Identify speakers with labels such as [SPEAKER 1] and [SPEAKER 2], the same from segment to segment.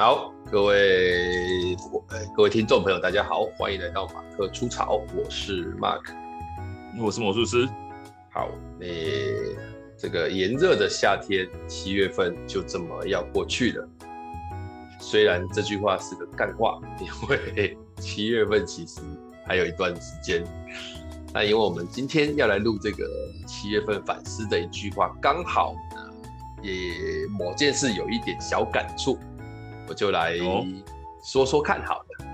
[SPEAKER 1] 好，各位各位听众朋友，大家好，欢迎来到马克出草，我是 Mark，
[SPEAKER 2] 我是魔术师。
[SPEAKER 1] 好，那这个炎热的夏天，七月份就这么要过去了。虽然这句话是个干话，因为七月份其实还有一段时间。那因为我们今天要来录这个七月份反思的一句话，刚好呢也某件事有一点小感触。我就来说说看好了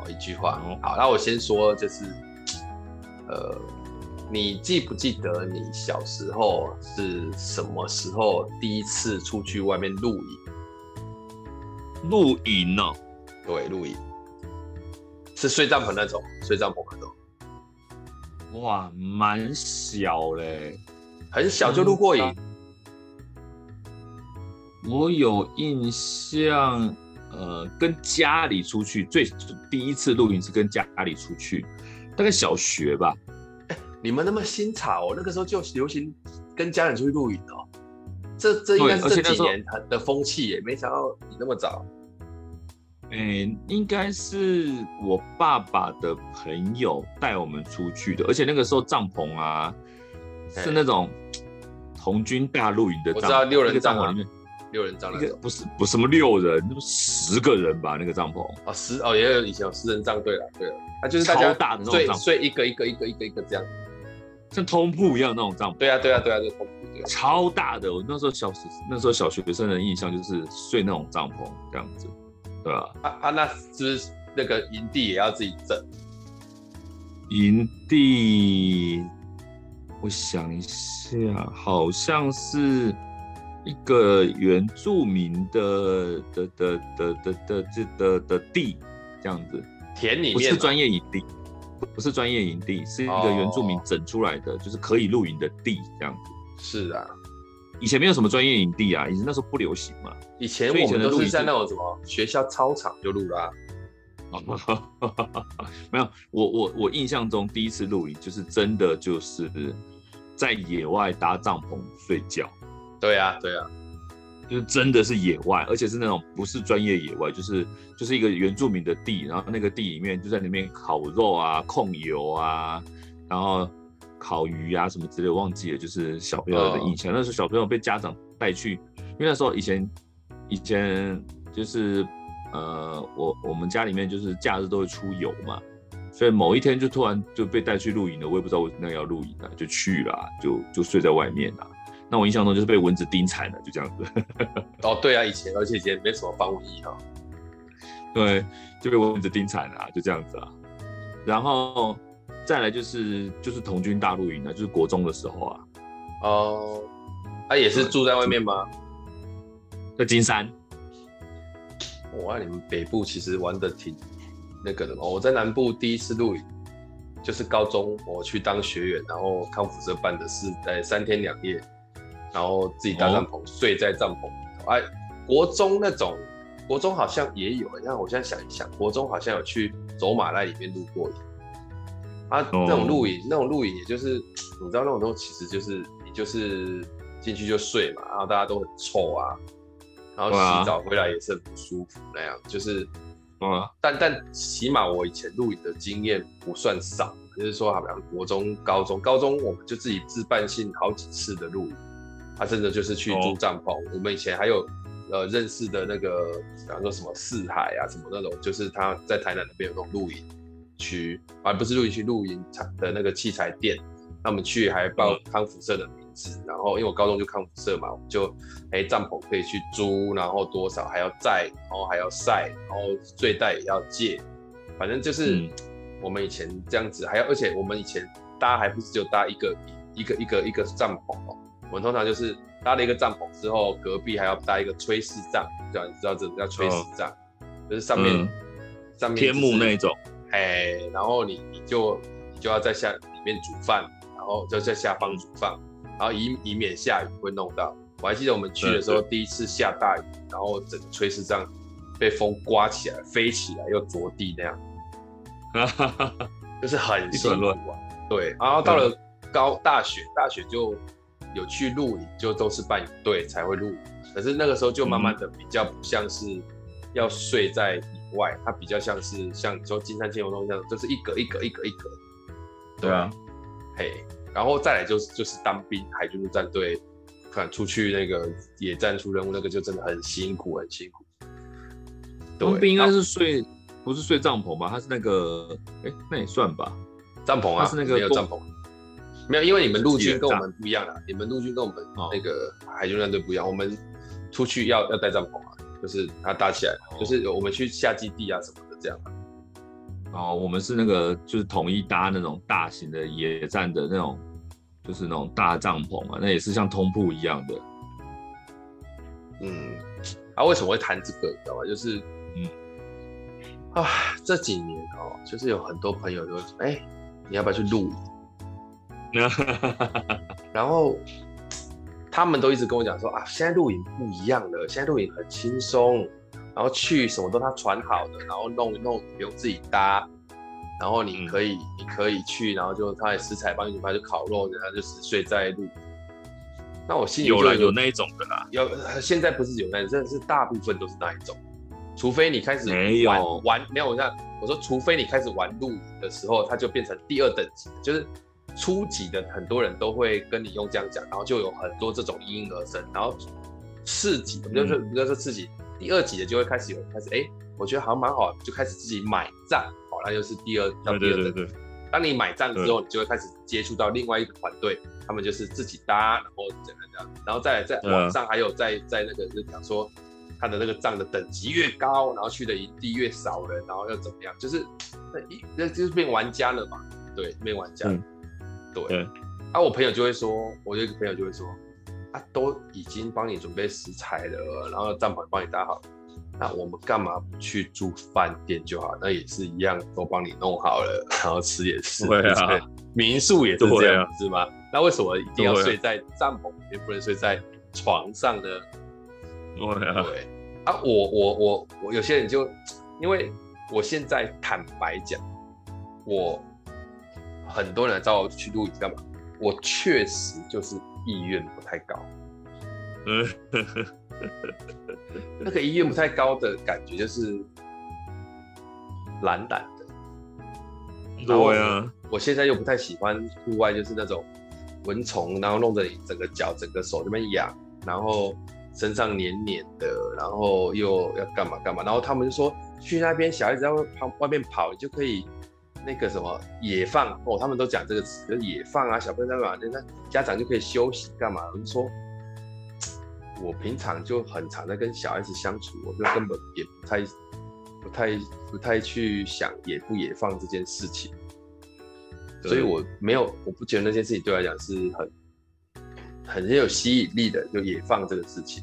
[SPEAKER 1] 哦，一句话好，那我先说就是，呃，你记不记得你小时候是什么时候第一次出去外面露营？
[SPEAKER 2] 露营呢？
[SPEAKER 1] 对，露营是睡帐篷那种，睡帐篷那种。
[SPEAKER 2] 哇，蛮小嘞，
[SPEAKER 1] 很小就露过营。
[SPEAKER 2] 我有印象，呃，跟家里出去最第一次露营是跟家里出去，大概小学吧。
[SPEAKER 1] 欸，你们那么新潮哦，那个时候就流行跟家人出去露营哦。这这应该是这几年的风气耶，没想到你那么早。
[SPEAKER 2] 哎、欸，应该是我爸爸的朋友带我们出去的，而且那个时候帐篷啊，是那种童军大露营的帐篷，
[SPEAKER 1] 我知道六人帐篷
[SPEAKER 2] 里面。
[SPEAKER 1] 六人帐那个
[SPEAKER 2] 不是不是什么六人，那么十个人吧？那个帐篷
[SPEAKER 1] 哦，十哦，也有以前有十人帐，对了对了，那就是大家
[SPEAKER 2] 大的那种帐篷，
[SPEAKER 1] 睡一个一个一个一个一个这样，
[SPEAKER 2] 像通铺一样那种帐篷。
[SPEAKER 1] 对啊对啊对啊，就通铺对。
[SPEAKER 2] 超大的，我那时候小那时候小学生的印象就是睡那种帐篷这样子，对吧？
[SPEAKER 1] 啊啊，那是不是那个营地也要自己整？
[SPEAKER 2] 营地，我想一下，好像是。一个原住民的的的的的的这的的地这样子，
[SPEAKER 1] 田里面
[SPEAKER 2] 不是专业营地，不是专业营地，是一个原住民整出来的，哦、就是可以露营的地这样子。
[SPEAKER 1] 是啊，
[SPEAKER 2] 以前没有什么专业营地啊，以前那时候不流行嘛。
[SPEAKER 1] 以前我们都是在那种什么学校操场就露啦、啊。
[SPEAKER 2] 没有，我我我印象中第一次露营就是真的就是在野外搭帐篷睡觉。
[SPEAKER 1] 对啊，对啊，
[SPEAKER 2] 就是真的是野外，而且是那种不是专业野外，就是就是一个原住民的地，然后那个地里面就在里面烤肉啊、控油啊，然后烤鱼啊什么之类，忘记了，就是小朋友的印象。哦、那时候小朋友被家长带去，因为那时候以前以前就是呃，我我们家里面就是假日都会出游嘛，所以某一天就突然就被带去露营了，我也不知道为什么要露营了，就去了，就就睡在外面了。那我印象中就是被蚊子叮惨了，就这样子。
[SPEAKER 1] 哦，对啊，以前而且以前没什么防蚊衣哈。
[SPEAKER 2] 对，就被蚊子叮惨了，就这样子啊。然后再来就是就是童军大露营了，就是国中的时候啊。
[SPEAKER 1] 哦，他、啊、也是住在外面吗？
[SPEAKER 2] 在金山。
[SPEAKER 1] 哇，你们北部其实玩的挺那个的嘛。我在南部第一次露营，就是高中我去当学员，然后康复社办的是在三天两夜。然后自己搭帐篷，睡在帐篷里头。哎，国中那种，国中好像也有。你看，我现在想一想，国中好像有去走马那里面露过营。啊，那种露营，那种露营，也就是你知道那种东西，其实就是你就是进去就睡嘛，然后大家都很臭啊，然后洗澡回来也是很不舒服那样。就是，嗯，但但起码我以前露营的经验不算少，就是说，好像国中、高中，高中我们就自己自办性好几次的露营。他真的就是去租帐篷。Oh. 我们以前还有呃认识的那个，比方说什么四海啊，什么那种，就是他在台南那边有那种露营区，而不是露营区，露营场的那个器材店。那我们去还报康复社的名字，oh. 然后因为我高中就康复社嘛，我们就哎帐篷可以去租，然后多少还要载，然后还要晒，然后睡袋也要借，反正就是我们以前这样子，还要而且我们以前搭还不是就搭一个一个一个一个帐篷哦。我们通常就是搭了一个帐篷之后，隔壁还要搭一个炊事帐，对吧？你知道这种叫炊事帐，就是上面、嗯、上面、就是、
[SPEAKER 2] 天幕那种，
[SPEAKER 1] 哎，然后你你就你就要在下里面煮饭，然后就在下方煮饭，然后以以免下雨会弄到。我还记得我们去的时候，第一次下大雨，然后整个炊事帐被风刮起来、飞起来又着地那样，就是很辛苦啊。对，然后到了高大学，大学就。有去露营，就都是伴营队才会露营，可是那个时候就慢慢的比较不像是要睡在野外，它比较像是像你说金山千游动这样，就是一格一格一格一格。
[SPEAKER 2] 对啊，
[SPEAKER 1] 嘿，然后再来就是就是当兵，海军陆战队，看出去那个野战出任务，那个就真的很辛苦，很辛苦。
[SPEAKER 2] 当兵应该是睡，不是睡帐篷吧？他是那个，哎，那也算吧，
[SPEAKER 1] 帐篷啊，
[SPEAKER 2] 是那个
[SPEAKER 1] 没有帐篷，没有，因为你们陆军跟我们不一样啊，你们陆军跟我们那个海军战队不一样，我们出去要要带帐篷啊，就是它搭起来，就是我们去下基地啊什么的这样。
[SPEAKER 2] 哦，我们是那个就是统一搭那种大型的野战的那种，就是那种大帐篷啊，那也是像通铺一样的。
[SPEAKER 1] 嗯，啊，为什么会谈这个？你知道吗？就是，嗯，啊，这几年哦，就是有很多朋友都说，哎、欸，你要不要去露营？然后他们都一直跟我讲说啊，现在露营不一样了，现在露营很轻松。然后去什么都他传好的，然后弄一弄不用自己搭，然后你可以、嗯、你可以去，然后就他的食材帮你，他就烤肉，然后就是睡在露营。那我心里
[SPEAKER 2] 有了有那一种的啦，
[SPEAKER 1] 有现在不是有那种，真的是大部分都是那一种，除非你开始玩
[SPEAKER 2] 没有
[SPEAKER 1] 玩没有我像我说，除非你开始玩露营的时候，它就变成第二等级，就是初级的很多人都会跟你用这样讲，然后就有很多这种应运而生，然后次级的，比如说比如说次级。第二级的就会开始有开始哎、欸，我觉得好像蛮好，就开始自己买账，好，那就是第二到第二等。当你买账之后，你就会开始接触到另外一个团队，他们就是自己搭，然后怎样怎样，然后再来在网上还有在在那个就讲说，他的那个账的等级越高，然后去的营地越少人，然后又怎么样，就是那一那就是变玩家了嘛，对，变玩家，嗯、对。对啊，我朋友就会说，我有一个朋友就会说。啊，都已经帮你准备食材了，然后帐篷帮你搭好，那我们干嘛不去住饭店就好？那也是一样，都帮你弄好了，然后吃也是。对啊，民宿也是这样，啊、是吗？那为什么一定要睡在帐篷里面，不能睡在床上呢？
[SPEAKER 2] 对啊，
[SPEAKER 1] 对啊，我我我我有些人就，因为我现在坦白讲，我很多人找我去露营干嘛？我确实就是。意愿不太高，嗯，那个意愿不太高的感觉就是懒懒的。
[SPEAKER 2] 对啊，
[SPEAKER 1] 我现在又不太喜欢户外，就是那种蚊虫，然后弄得你整个脚、整个手这边痒，然后身上黏黏的，然后又要干嘛干嘛。然后他们就说去那边，小孩子在外外面跑，你就可以。那个什么野放哦，他们都讲这个词，就是野放啊，小朋友在干嘛？那家长就可以休息干嘛？我就说，我平常就很常在跟小孩子相处，我就根本也不太、不太、不太去想野不野放这件事情，所以我没有，我不觉得那件事情对我来讲是很、很有吸引力的，就野放这个事情，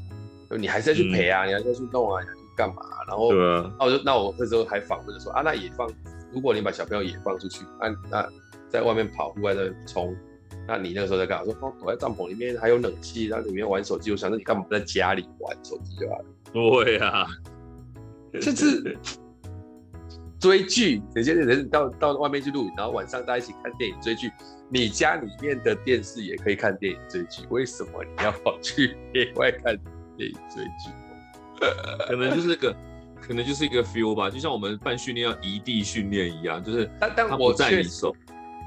[SPEAKER 1] 就你还是要去陪啊，嗯、你还是要去弄啊，你要去干嘛？然后，那我就那我那时候还访问说啊，那野放。如果你把小朋友也放出去，那那在外面跑，户外在冲，那你那个时候在干嘛？说哦，躲在帐篷里面还有冷气，然后里面玩手机。我想说，你干嘛不在家里玩手机就好了？
[SPEAKER 2] 对啊，
[SPEAKER 1] 就是追剧。有些人到到外面去露营，然后晚上大家一起看电影追剧。你家里面的电视也可以看电影追剧，为什么你要跑去 野外看电影追剧？
[SPEAKER 2] 可能就是个。可能就是一个 feel 吧，就像我们办训练要移地训练一样，就是
[SPEAKER 1] 但但我在你手，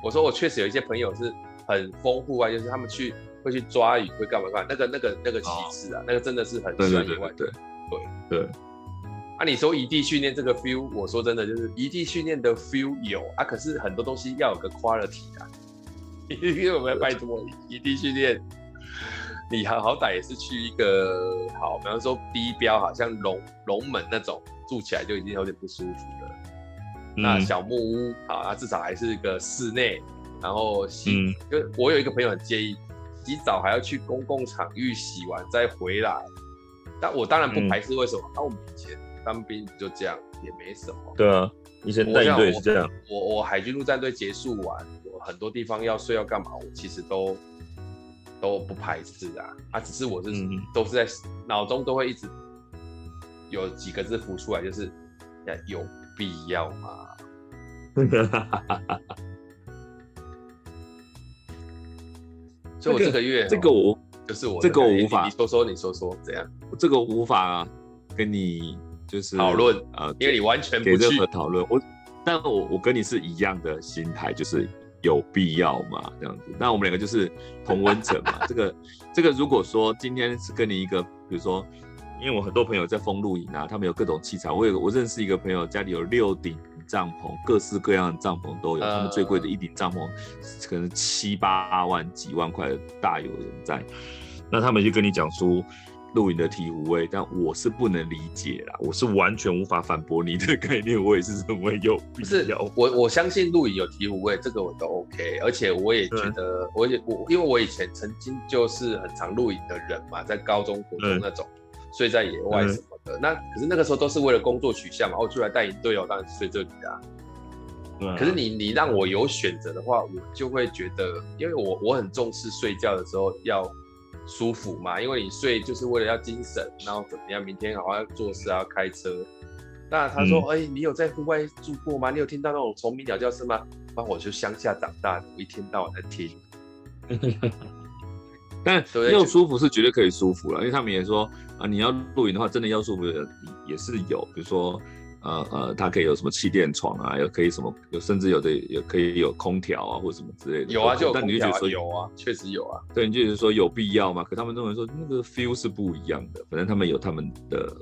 [SPEAKER 1] 我说我确实有一些朋友是很丰富啊，就是他们去会去抓鱼，会干嘛干嘛，那个那个那个其次啊，哦、那个真的是很喜欢野外，对对对，对。啊，你说移地训练这个 feel，我说真的就是移地训练的 feel 有啊，可是很多东西要有个 quality 啊，因为我们要拜托移地训练。你好好歹也是去一个好，比方说低标，好像龙龙门那种住起来就已经有点不舒服了。嗯、那小木屋啊，那至少还是一个室内，然后洗。嗯、就我有一个朋友很介意洗澡还要去公共场域洗完再回来，但我当然不排斥。为什么？那、嗯啊、我们以前当兵就这样，也没什么。
[SPEAKER 2] 对啊，以前带队是这样。
[SPEAKER 1] 我我，我海军陆战队结束完，我很多地方要睡要干嘛，我其实都。都不排斥啊，啊，只是我是、嗯、都是在脑中都会一直有几个字浮出来，就是有必要吗？所以我这个月、
[SPEAKER 2] 这个、这个我
[SPEAKER 1] 就是我
[SPEAKER 2] 这个我无法，
[SPEAKER 1] 你说说你说说怎样？
[SPEAKER 2] 这个无法跟你就是
[SPEAKER 1] 讨论
[SPEAKER 2] 啊，
[SPEAKER 1] 因为你完全不去
[SPEAKER 2] 任何讨论。我，但我我跟你是一样的心态，就是有必要吗，这样子。那我们两个就是同温层嘛。这 个这个，如果说今天是跟你一个，比如说，因为我很多朋友在风露营啊，他们有各种器材。我有我认识一个朋友，家里有六顶帐篷，各式各样的帐篷都有。他们最贵的一顶帐篷可能七八万、几万块，大有人在。那他们就跟你讲说。露营的醍醐味，但我是不能理解啦，我是完全无法反驳你的概念，我也是认为有必要。
[SPEAKER 1] 我我相信露营有醍醐味，这个我都 OK，而且我也觉得，我也我因为我以前曾经就是很常露营的人嘛，在高中、国中那种睡在野外什么的，那可是那个时候都是为了工作取向嘛，我出来带营队哦，当然是睡这里啊。可是你你让我有选择的话，我就会觉得，因为我我很重视睡觉的时候要。舒服嘛，因为你睡就是为了要精神，然后怎么样？明天好好要做事，要开车。那他说：“哎、嗯欸，你有在户外住过吗？你有听到那种虫鸣鸟叫声吗？”那我就乡下长大的，我一天到晚在听。
[SPEAKER 2] 但又舒服是绝对可以舒服了，因为他们也说啊，你要露营的话，真的要舒服的也是有，比如说。呃呃，它可以有什么气垫床啊，有可以什么，有甚至有的也可以有空调啊，或什么之类的。
[SPEAKER 1] 有啊，就有啊，
[SPEAKER 2] 但你就觉得说
[SPEAKER 1] 有啊，确实有啊。
[SPEAKER 2] 对，你就觉得说有必要吗？可他们认为说那个 feel 是不一样的，反正他们有他们的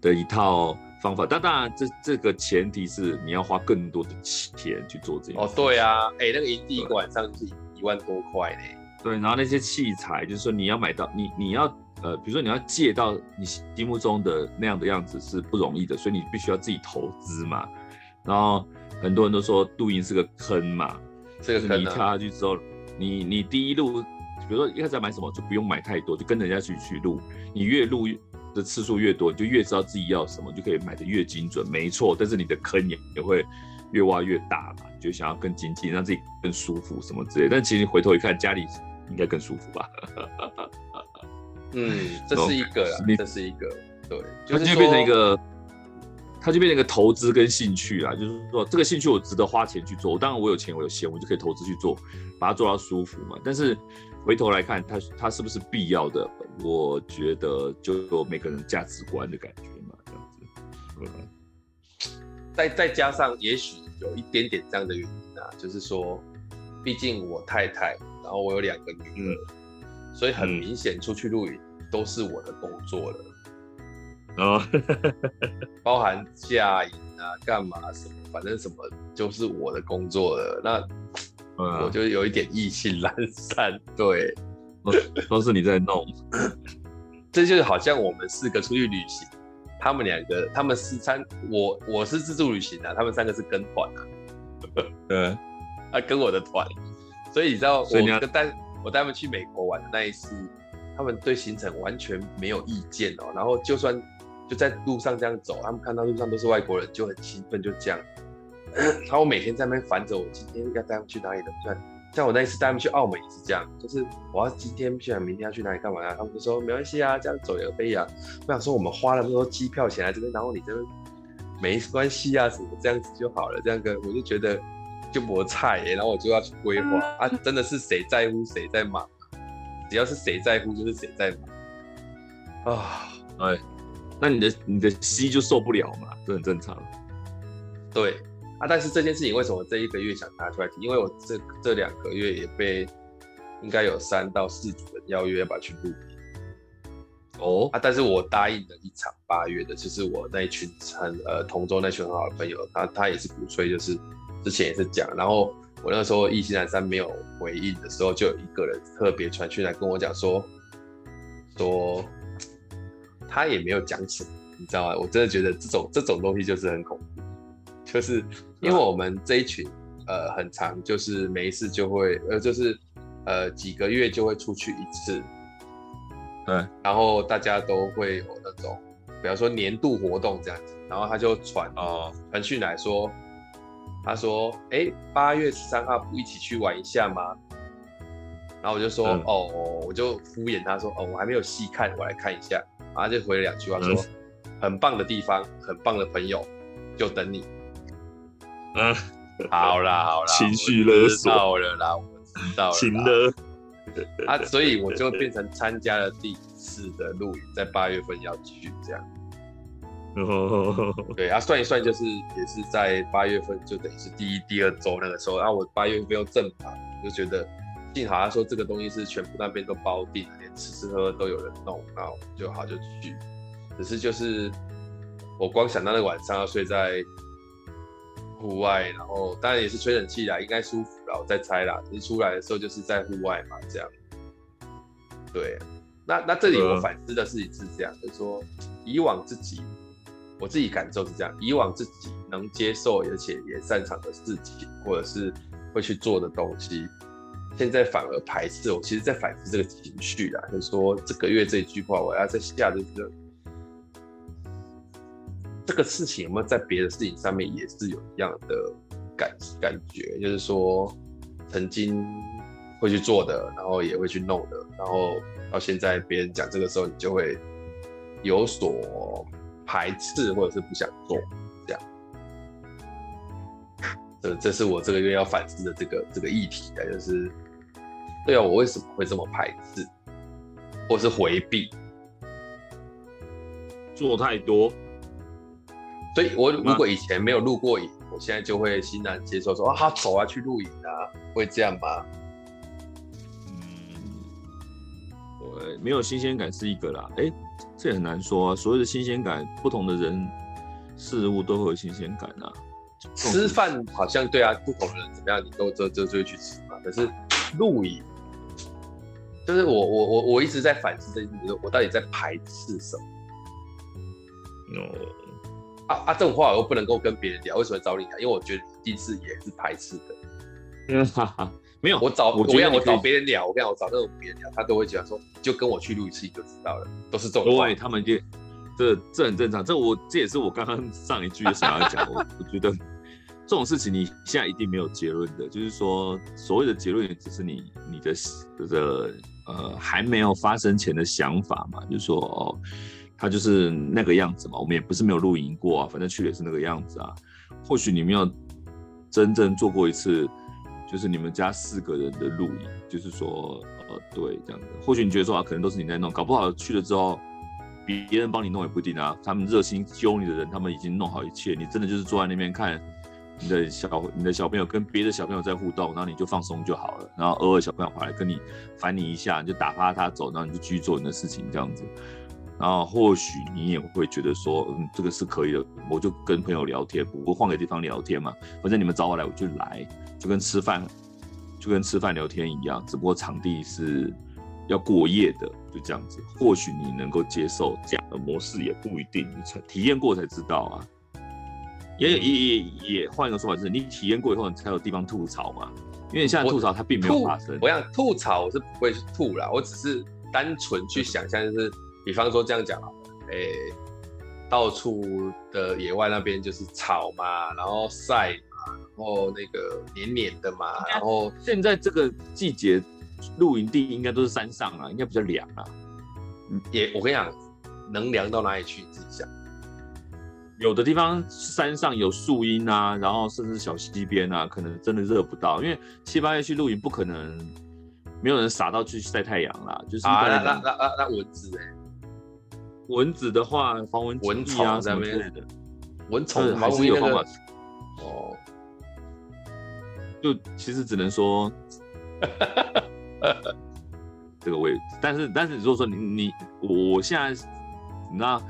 [SPEAKER 2] 的一套方法。但当然这，这这个前提是你要花更多的钱去做这件事。
[SPEAKER 1] 哦，对啊，哎、欸，那个营地一个晚上是一万多块呢。
[SPEAKER 2] 对，然后那些器材，就是说你要买到，你你要。呃，比如说你要借到你心目中的那样的样子是不容易的，所以你必须要自己投资嘛。然后很多人都说镀银是个坑嘛，
[SPEAKER 1] 这个坑、啊、
[SPEAKER 2] 你跳下去之后，你你第一路，比如说一开始要买什么就不用买太多，就跟人家去去录。你越录的次数越多，你就越知道自己要什么，就可以买的越精准，没错。但是你的坑也也会越挖越大嘛，就想要更经济，让自己更舒服什么之类。但其实回头一看，家里应该更舒服吧。
[SPEAKER 1] 嗯，这是一个啦，这是一个，对，
[SPEAKER 2] 它就变成一个，它就变成一个投资跟兴趣啊，就是说这个兴趣我值得花钱去做，当然我有钱我有闲，我就可以投资去做，把它做到舒服嘛。但是回头来看，它它是不是必要的？我觉得就有每个人价值观的感觉嘛，这样子。嗯，
[SPEAKER 1] 再再加上，也许有一点点这样的原因啊，就是说，毕竟我太太，然后我有两个女儿。嗯所以很明显，出去露营都是我的工作了，
[SPEAKER 2] 哦，
[SPEAKER 1] 包含驾营啊、干嘛什么，反正什么就是我的工作了。那我就有一点意兴阑珊，对，
[SPEAKER 2] 都是你在弄。
[SPEAKER 1] 这就是好像我们四个出去旅行，他们两个，他们是三，我我是自助旅行啊，他们三个是跟团啊，
[SPEAKER 2] 对，
[SPEAKER 1] 他跟我的团，所以你知道，我跟带。我带他们去美国玩的那一次，他们对行程完全没有意见哦。然后就算就在路上这样走，他们看到路上都是外国人，就很兴奋，就这样。然后我每天在那边烦着我，今天要带他们去哪里的？像像我那一次带他们去澳门也是这样，就是我要今天去，明天要去哪里干嘛啊？他们就说没关系啊，这样走也可以啊。我想说我们花了那么多机票钱来这边，然后你这边没关系啊，什么这样子就好了。这样个我就觉得。就磨菜耶，然后我就要去规划啊！真的是谁在乎谁在忙，只要是谁在乎就是谁在忙啊！
[SPEAKER 2] 哎，那你的你的膝就受不了嘛，这很正常。
[SPEAKER 1] 对啊，但是这件事情为什么这一个月想拿出来提？因为我这这两个月也被应该有三到四组的邀约要把去露营
[SPEAKER 2] 哦
[SPEAKER 1] 啊！但是我答应了一场八月的，就是我那一群很呃同桌那群很好的朋友，他他也是鼓吹就是。之前也是讲，然后我那时候意兴阑珊没有回应的时候，就有一个人特别传讯来跟我讲说，说他也没有讲什么，你知道吗？我真的觉得这种这种东西就是很恐怖，就是因为我们这一群呃很长，就是没事就会呃就是呃几个月就会出去一次，
[SPEAKER 2] 对，
[SPEAKER 1] 然后大家都会有那种，比方说年度活动这样子，然后他就传啊传讯来说。他说：“哎、欸，八月十三号不一起去玩一下吗？”然后我就说：“嗯、哦，我就敷衍他说：‘哦，我还没有细看，我来看一下。’然后他就回了两句话说：‘嗯、很棒的地方，很棒的朋友，就等你。’
[SPEAKER 2] 嗯，
[SPEAKER 1] 好啦好啦，
[SPEAKER 2] 情绪勒索，
[SPEAKER 1] 到了啦，我知道了。
[SPEAKER 2] 情勒
[SPEAKER 1] 啊，所以我就变成参加了第一次的露营，在八月份要去这样。对啊，算一算就是也是在八月份，就等于是第一、第二周那个时候，然后我八月份没有正牌，就觉得幸好他说这个东西是全部那边都包定，连吃吃喝喝都有人弄，然后就好就去。只是就是我光想到那个晚上要睡在户外，然后当然也是吹冷气啦，应该舒服啦，我在猜啦。一出来的时候就是在户外嘛，这样。对，那那这里我反思的事情是这样，就是说以往自己。我自己感受是这样，以往自己能接受而且也擅长的事情，或者是会去做的东西，现在反而排斥。我其实，在反思这个情绪啊，就是说这个月这句话，我要在下这个这个事情有没有在别的事情上面也是有一样的感感觉，就是说曾经会去做的，然后也会去弄的，然后到现在别人讲这个时候，你就会有所。排斥或者是不想做，这样，这这是我这个月要反思的这个这个议题啊，就是，对啊，我为什么会这么排斥，或是回避，
[SPEAKER 2] 做太多，
[SPEAKER 1] 所以我如果以前没有露过影，我现在就会欣然接受说啊，走啊，去露营啊，会这样吗？
[SPEAKER 2] 嗯，我没有新鲜感是一个啦，哎、欸。这也很难说啊，所谓的新鲜感，不同的人事物都会有新鲜感啊。
[SPEAKER 1] 吃饭好像对啊，不同的人怎么样，你都这这就会去吃嘛。可是露营，就是我我我我一直在反思这件事，我到底在排斥什么？哦、嗯，啊啊，这种话我又不能够跟别人聊，为什么找你聊？因为我觉得一定是也是排斥的。
[SPEAKER 2] 嗯哈哈。没有，
[SPEAKER 1] 我找我这样，我找别人聊，我跟你讲，我找那种别人聊，他都会讲说，就跟我去录一次就知道了，都是这种。
[SPEAKER 2] 对，他们就这这很正常，这我这也是我刚刚上一句想要讲，我 我觉得这种事情你现在一定没有结论的，就是说所谓的结论也只是你你的这个呃还没有发生前的想法嘛，就是说哦，他就是那个样子嘛，我们也不是没有露营过啊，反正去也是那个样子啊，或许你没有真正做过一次。就是你们家四个人的露营，就是说，呃，对，这样子。或许你觉得说啊，可能都是你在弄，搞不好去了之后，别人帮你弄也不一定啊。他们热心揪你的人，他们已经弄好一切，你真的就是坐在那边看你的小你的小朋友跟别的小朋友在互动，然后你就放松就好了。然后偶尔小朋友回来跟你烦你一下，你就打发他走，然后你就继续做你的事情，这样子。然后或许你也会觉得说，嗯，这个是可以的，我就跟朋友聊天，我换个地方聊天嘛，反正你们找我来，我就来，就跟吃饭，就跟吃饭聊天一样，只不过场地是要过夜的，就这样子。或许你能够接受这样的模式，也不一定，你才体验过才知道啊。也也也也换一个说法，就是你体验过以后，你才有地方吐槽嘛。因为你现在吐槽它并没有发生。
[SPEAKER 1] 我想吐槽，我是不会去吐啦，我只是单纯去想象，就是。比方说这样讲啊，诶、欸，到处的野外那边就是草嘛，然后晒后那个黏黏的嘛，然后
[SPEAKER 2] 现在这个季节露营地应该都是山上啊，应该比较凉啊。
[SPEAKER 1] 也我跟你讲，能凉到哪里去？你自己想。
[SPEAKER 2] 有的地方山上有树荫啊，然后甚至小溪边啊，可能真的热不到，因为七八月去露营不可能没有人傻到去晒太阳啦，就是
[SPEAKER 1] 啊，那那那蚊子哎。
[SPEAKER 2] 蚊子的话，防蚊蚊虫啊什么之类的，
[SPEAKER 1] 蚊虫
[SPEAKER 2] 还是有方法。
[SPEAKER 1] 哦，
[SPEAKER 2] 就其实只能说，这个位置。但是但是如果说你你我现在你知道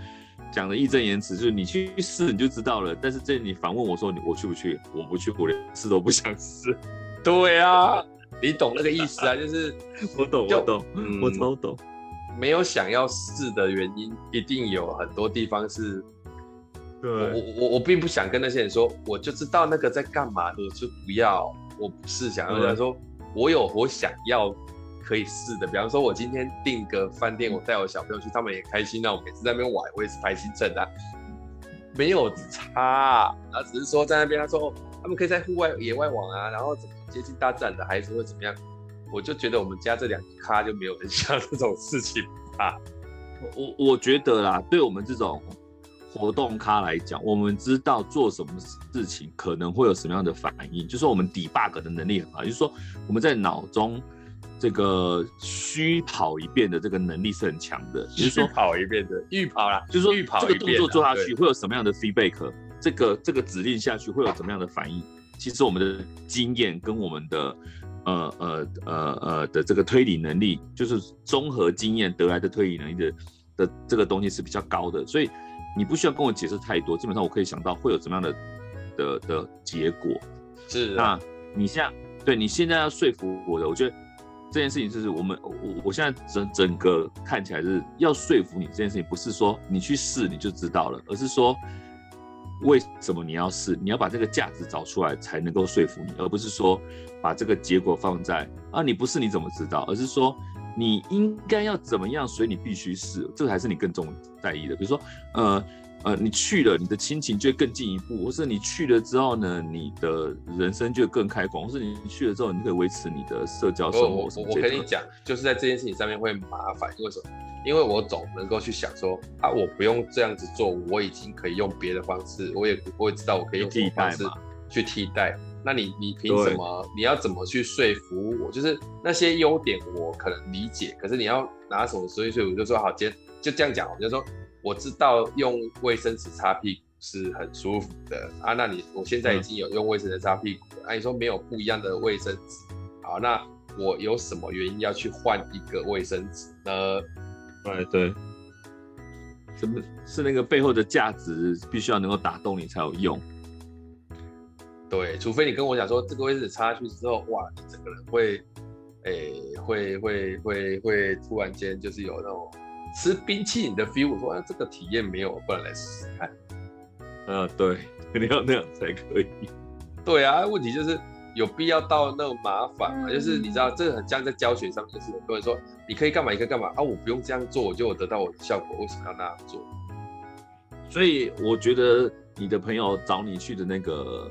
[SPEAKER 2] 讲的义正言辞，就是你去试你就知道了。但是这你反问我说你我去不去？我不去，我连试都不想试。
[SPEAKER 1] 对啊，你懂那个意思啊？就是
[SPEAKER 2] 我懂我懂，我超懂。
[SPEAKER 1] 没有想要试的原因，一定有很多地方是，对我我我我并不想跟那些人说，我就知道那个在干嘛，我就不要，我不是想要人家说，我有我想要可以试的，比方说我今天订个饭店，我带我小朋友去，他们也开心，那我每次在那边玩，我也是排行程啊，没有差，啊，只是说在那边他说，他们可以在户外野外玩啊，然后怎么接近大自然的孩子会怎么样。我就觉得我们家这两咖就没有人像这种事情吧。
[SPEAKER 2] 我我觉得啦，对我们这种活动咖来讲，我们知道做什么事情可能会有什么样的反应，就是说我们 debug 的能力很好，就是说我们在脑中这个虚跑一遍的这个能力是很强的。就是说
[SPEAKER 1] 跑一遍的预跑啦，
[SPEAKER 2] 就是说预跑这个动作做下去会有什么样的 feedback？这个这个指令下去会有什么样的反应？其实我们的经验跟我们的呃呃呃呃的这个推理能力，就是综合经验得来的推理能力的的这个东西是比较高的，所以你不需要跟我解释太多，基本上我可以想到会有什么样的的的结果。
[SPEAKER 1] 是，
[SPEAKER 2] 那你现在对你现在要说服我的，我觉得这件事情就是我们我我现在整整个看起来是要说服你这件事情，不是说你去试你就知道了，而是说。为什么你要试？你要把这个价值找出来才能够说服你，而不是说把这个结果放在啊，你不是你怎么知道？而是说你应该要怎么样，所以你必须是，这个才是你更重在意的。比如说，呃呃，你去了，你的亲情就会更进一步，或是你去了之后呢，你的人生就更开广，或是你去了之后，你可以维持你的社交生活。
[SPEAKER 1] 我我跟你讲，就是在这件事情上面会麻烦，因为什么？因为我总能够去想说啊，我不用这样子做，我已经可以用别的方式，我也我也知道我可以用什么方式去替代。那你你凭什么？你要怎么去说服我？就是那些优点我可能理解，可是你要拿什么说服？所以我就说好，今天就这样讲，我就说我知道用卫生纸擦屁股是很舒服的啊。那你我现在已经有用卫生纸擦屁股了，啊，你说没有不一样的卫生纸，好，那我有什么原因要去换一个卫生纸呢？
[SPEAKER 2] 对对，什么是那个背后的价值，必须要能够打动你才有用。
[SPEAKER 1] 对，除非你跟我讲说这个位置插下去之后，哇，你整个人会，诶、欸，会会会会突然间就是有那种吃冰淇淋的 feel。我说啊，这个体验没有，不然来试试看。
[SPEAKER 2] 嗯、啊，对，肯定要那样才可以。
[SPEAKER 1] 对啊，问题就是。有必要到那种麻烦吗？就是你知道，这个很像在教学上面，就是很多人说你可以干嘛，你可以干嘛啊，我不用这样做，我就有得到我的效果，为什么要那样做？
[SPEAKER 2] 所以我觉得你的朋友找你去的那个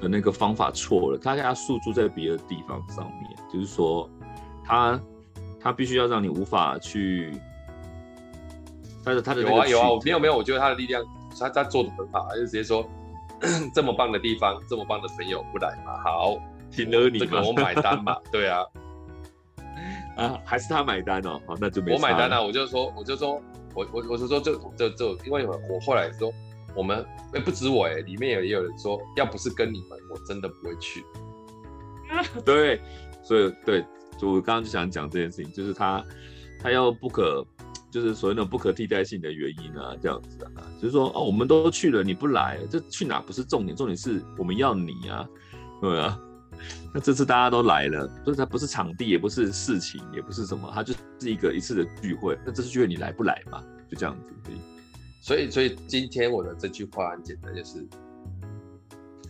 [SPEAKER 2] 的那个方法错了，他给他诉诸在别的地方上面，就是说他他必须要让你无法去，但是他的有
[SPEAKER 1] 啊有啊，没有没有，我觉得他的力量，他他做的很好，他就直接说。这么棒的地方，这么棒的朋友不来嘛？好，
[SPEAKER 2] 听了你，
[SPEAKER 1] 这个我买单嘛。对啊，
[SPEAKER 2] 啊，还是他买单哦。好，那就没。
[SPEAKER 1] 我买单啊，我就说，我就说，我我我是说，这这这，因为我后来说，我们哎不止我哎，里面也有人说，要不是跟你们，我真的不会去。
[SPEAKER 2] 对，所以对，就我刚刚就想讲这件事情，就是他他要不可。就是所谓的不可替代性的原因啊，这样子啊，就是说哦，我们都去了，你不来，这去哪不是重点，重点是我们要你啊，对啊。那这次大家都来了，就是它不是场地，也不是事情，也不是什么，它就是一个一次的聚会。那这次聚会你来不来嘛？就这样子。
[SPEAKER 1] 所以，所以今天我的这句话很简单，就是，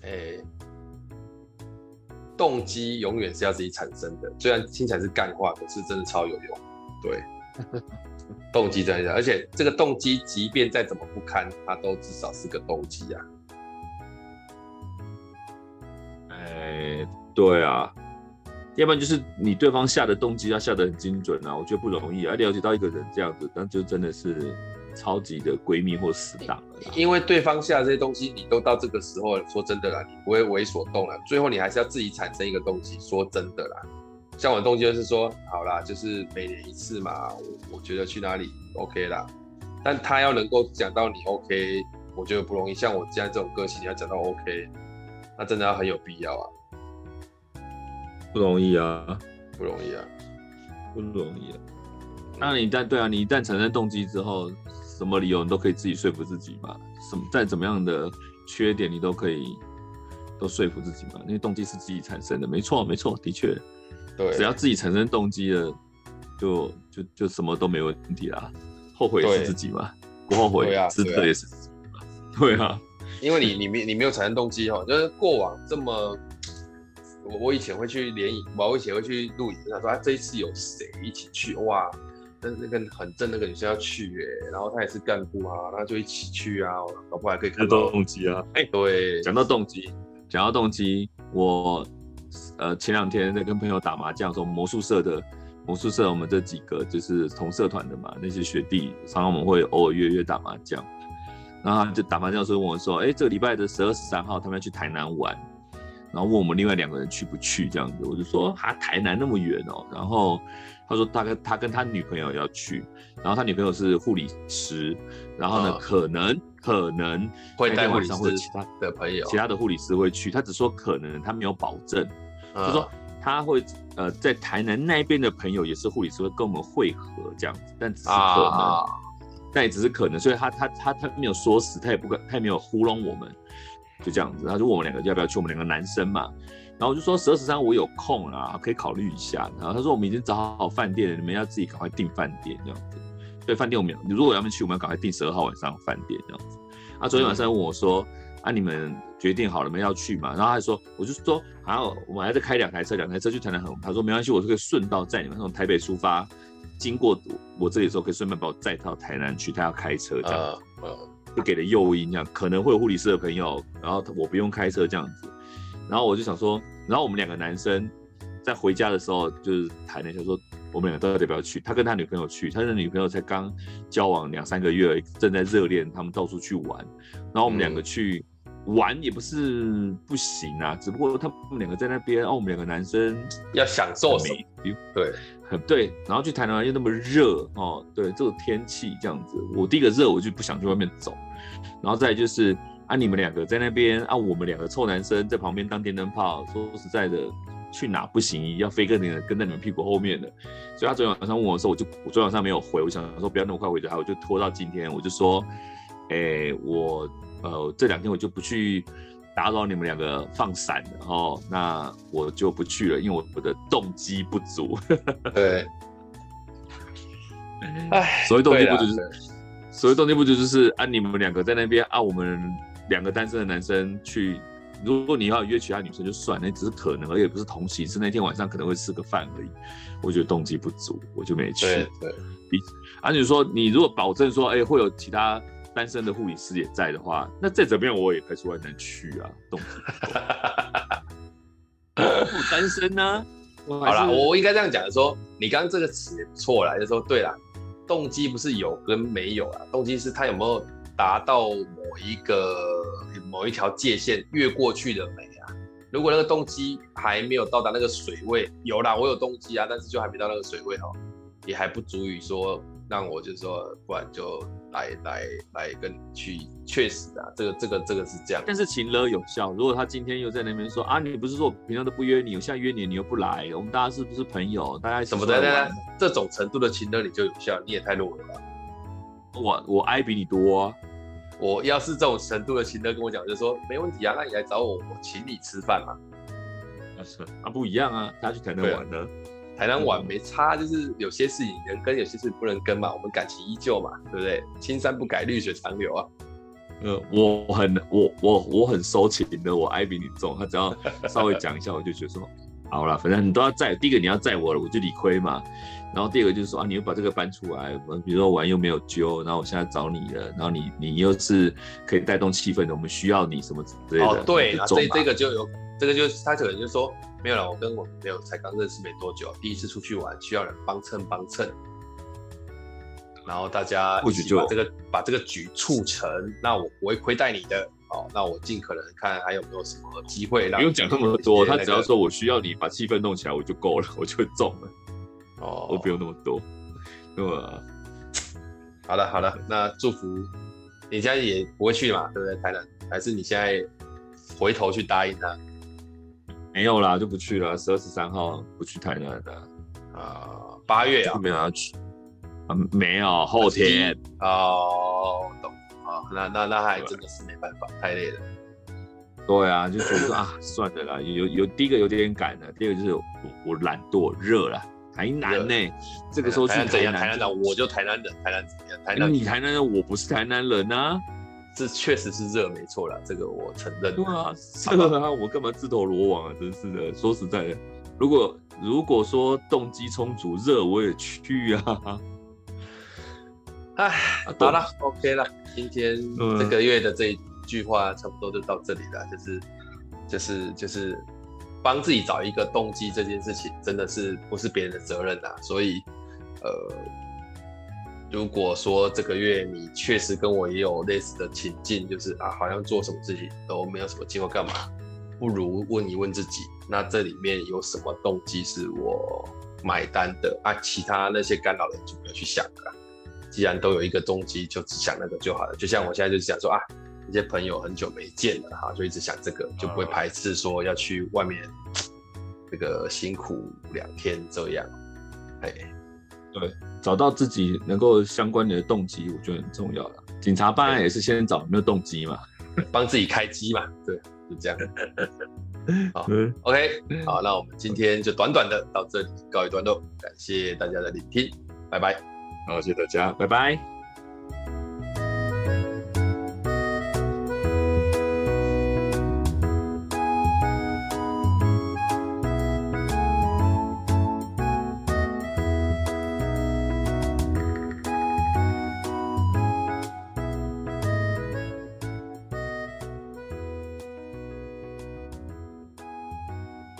[SPEAKER 1] 哎、欸，动机永远是要自己产生的。虽然听起来是干话，可是真的超有用。对。动机在这，而且这个动机即便再怎么不堪，它都至少是个动机啊。
[SPEAKER 2] 哎、欸，对啊，要不然就是你对方下的动机要下得很精准啊，我觉得不容易啊。了解到一个人这样子，那就真的是超级的闺蜜或死党了。
[SPEAKER 1] 因为对方下的这些东西，你都到这个时候，说真的啦，你不会为所动了，最后你还是要自己产生一个动机。说真的啦。像我的动机就是说，好啦，就是每年一次嘛，我我觉得去哪里 OK 啦。但他要能够讲到你 OK，我觉得不容易。像我现在这种个性，你要讲到 OK，那真的要很有必要啊。
[SPEAKER 2] 不容易啊，
[SPEAKER 1] 不容易啊，
[SPEAKER 2] 不容易啊。那你一旦对啊，你一旦产生动机之后，什么理由你都可以自己说服自己嘛。什么再怎么样的缺点，你都可以都说服自己嘛。因为动机是自己产生的，没错，没错，的确。
[SPEAKER 1] 对，
[SPEAKER 2] 只要自己产生动机了，就就就什么都没问题啦。后悔是自己嘛，不后悔是对也是自己嘛。对啊，
[SPEAKER 1] 因为你你没你没有产生动机哈，就是过往这么，我我以前会去联谊，我以前会去露营，他说啊这一次有谁一起去哇？那那个很正那个女生要去耶，然后她也是干部啊，那就一起去啊，搞不好还可以看到
[SPEAKER 2] 动机啊。哎、欸，
[SPEAKER 1] 对，
[SPEAKER 2] 讲到动机，讲到动机，我。呃，前两天在跟朋友打麻将，说魔术社的魔术社，我们这几个就是同社团的嘛，那些学弟，常常我们会偶尔约约打麻将。然后他就打麻将的时候问我说：“哎，这个礼拜的十二、十三号，他们要去台南玩。”然后问我们另外两个人去不去这样子，我就说啊台南那么远哦，然后他说他跟他跟他女朋友要去，然后他女朋友是护理师，然后呢、哦、可能可能
[SPEAKER 1] 会带护理师或者其他的朋友，
[SPEAKER 2] 其他的护理师会去，他只说可能，他没有保证，他、嗯、说他会呃在台南那边的朋友也是护理师会跟我们会合这样子，但只是可能。啊但也只是可能，所以他他他他没有说死，他也不敢，他也没有糊弄我们，就这样子。他说我们两个要不要去？我们两个男生嘛，然后我就说十二十三我有空啊，可以考虑一下。然后他说我们已经找好饭店了，你们要自己赶快订饭店这样子。对饭店我们，如果要们去，我们要赶快订十二号晚上饭店这样子。啊，昨天晚上问我说，嗯、啊你们决定好了没要去嘛？然后他说，我就说还有我们还在开两台车，两台车去台南很。他说没关系，我就可以顺道载你们从台北出发。经过我这里的时候，可以顺便把我载到台南去。他要开车这样，呃，就给了诱因这样，可能会有护理师的朋友，然后我不用开车这样子。然后我就想说，然后我们两个男生在回家的时候，就是谈了一下说，我们两个到底要不要去？他跟他女朋友去，他的女朋友才刚交往两三个月，正在热恋，他们到处去玩。然后我们两个去。嗯玩也不是不行啊，只不过他们两个在那边，哦，我们两个男生
[SPEAKER 1] 要享受什么？对，
[SPEAKER 2] 很对。然后去台南又那么热哦，对，这种天气这样子，我第一个热我就不想去外面走。然后再就是啊，你们两个在那边啊，我们两个臭男生在旁边当电灯泡。说实在的，去哪不行，要飞跟你跟在你们屁股后面的。所以他昨天晚上问我的时候，我就我昨天晚上没有回，我想说不要那么快回家，我就拖到今天，我就说，哎、欸，我。呃，这两天我就不去打扰你们两个放闪了哦，那我就不去了，因为我我的动机不足。
[SPEAKER 1] 对，
[SPEAKER 2] 哎，所谓动机不足就是，所谓动机不足就是啊，你们两个在那边啊，我们两个单身的男生去，如果你要约其他女生就算，那只是可能，而且不是同行，是那天晚上可能会吃个饭而已。我觉得动机不足，我就没去。
[SPEAKER 1] 对对，
[SPEAKER 2] 而且说你如果保证说，哎，会有其他。单身的护理师也在的话，那再怎么样我也排除万难去啊，动机不单身呢、啊？
[SPEAKER 1] 好了，我应该这样讲的说，你刚刚这个词也不错了，就是说对啦，动机不是有跟没有啊，动机是他有没有达到某一个某一条界限越过去的美啊？如果那个动机还没有到达那个水位，有啦，我有动机啊，但是就还没到那个水位哈，也还不足以说。让我就说，不然就来来来跟你去，确实啊，这个这个这个是这样。
[SPEAKER 2] 但是情勒有效，如果他今天又在那边说啊，你不是说我平常都不约你，我现在约你，你又不来，我们大家是不是朋友？大家什么的？
[SPEAKER 1] 这种程度的情勒你就有效，你也太弱了吧。
[SPEAKER 2] 我我爱比你多啊，
[SPEAKER 1] 我要是这种程度的情勒跟我讲，就说没问题啊，那你来找我，我请你吃饭嘛。
[SPEAKER 2] 啊是啊，不一样啊，他去台南玩呢。
[SPEAKER 1] 台南玩没差，就是有些事情能跟，有些事不能跟嘛。我们感情依旧嘛，对不对？青山不改，绿水长流啊。
[SPEAKER 2] 呃，我很我我我很收情的，我爱比你重。他只要稍微讲一下，我就觉得说，好了，反正你都要载。第一个你要载我了，我就理亏嘛。然后第二个就是说啊，你又把这个搬出来，我比如说玩又没有揪，然后我现在找你了，然后你你又是可以带动气氛的，我们需要你什么之类的。
[SPEAKER 1] 哦，对，这这个就有。这个就是他可能就说没有了，我跟我没有才刚认识没多久，第一次出去玩需要人帮衬帮衬，然后大家一起把这个把这个局促成，那我不会亏待你的，哦，那我尽可能看还有没有什么机会让。不用讲那么多，他只要说我需要你把气氛弄起来，我就够了，我就会中了。哦，我不用那么多，那么 好了好了，那祝福你现在也不会去嘛，对不对？台南还是你现在回头去答应他？没有啦，就不去了。十二十三号不去台南的啊，八月啊，没有要去啊，没有后天哦，那那那还真的是没办法，太累了。对啊，就觉得说啊，算了啦，有有第一个有点赶了，第二个就是我我懒惰，热了，台南呢，这个时候去台南，台南的我就台南人，台南怎么样？台南你台南人，我不是台南人啊。这确实是热，没错啦，这个我承认。对啊，热啊，我干嘛自投罗网啊？真是的，说实在的，如果如果说动机充足，热我也去啊。哎，好了，OK 了，今天这个月的这一句话差不多就到这里了，就是就是就是帮自己找一个动机这件事情，真的是不是别人的责任呐，所以呃。如果说这个月你确实跟我也有类似的情境，就是啊，好像做什么事情都没有什么机会干嘛，不如问一问自己，那这里面有什么动机是我买单的啊？其他那些干扰的就不要去想了。既然都有一个动机，就只想那个就好了。就像我现在就是想说啊，一些朋友很久没见了哈，就一直想这个，就不会排斥说要去外面这个辛苦两天这样。哎，
[SPEAKER 2] 对，找到自己能够相关的动机，我觉得很重要了。警察办案也是先找有没有动机嘛，
[SPEAKER 1] 帮自己开机嘛，对。就这样，好，OK，好，那我们今天就短短的到这里告一段落，感谢大家的聆听，拜拜，
[SPEAKER 2] 好，谢谢大家，拜拜。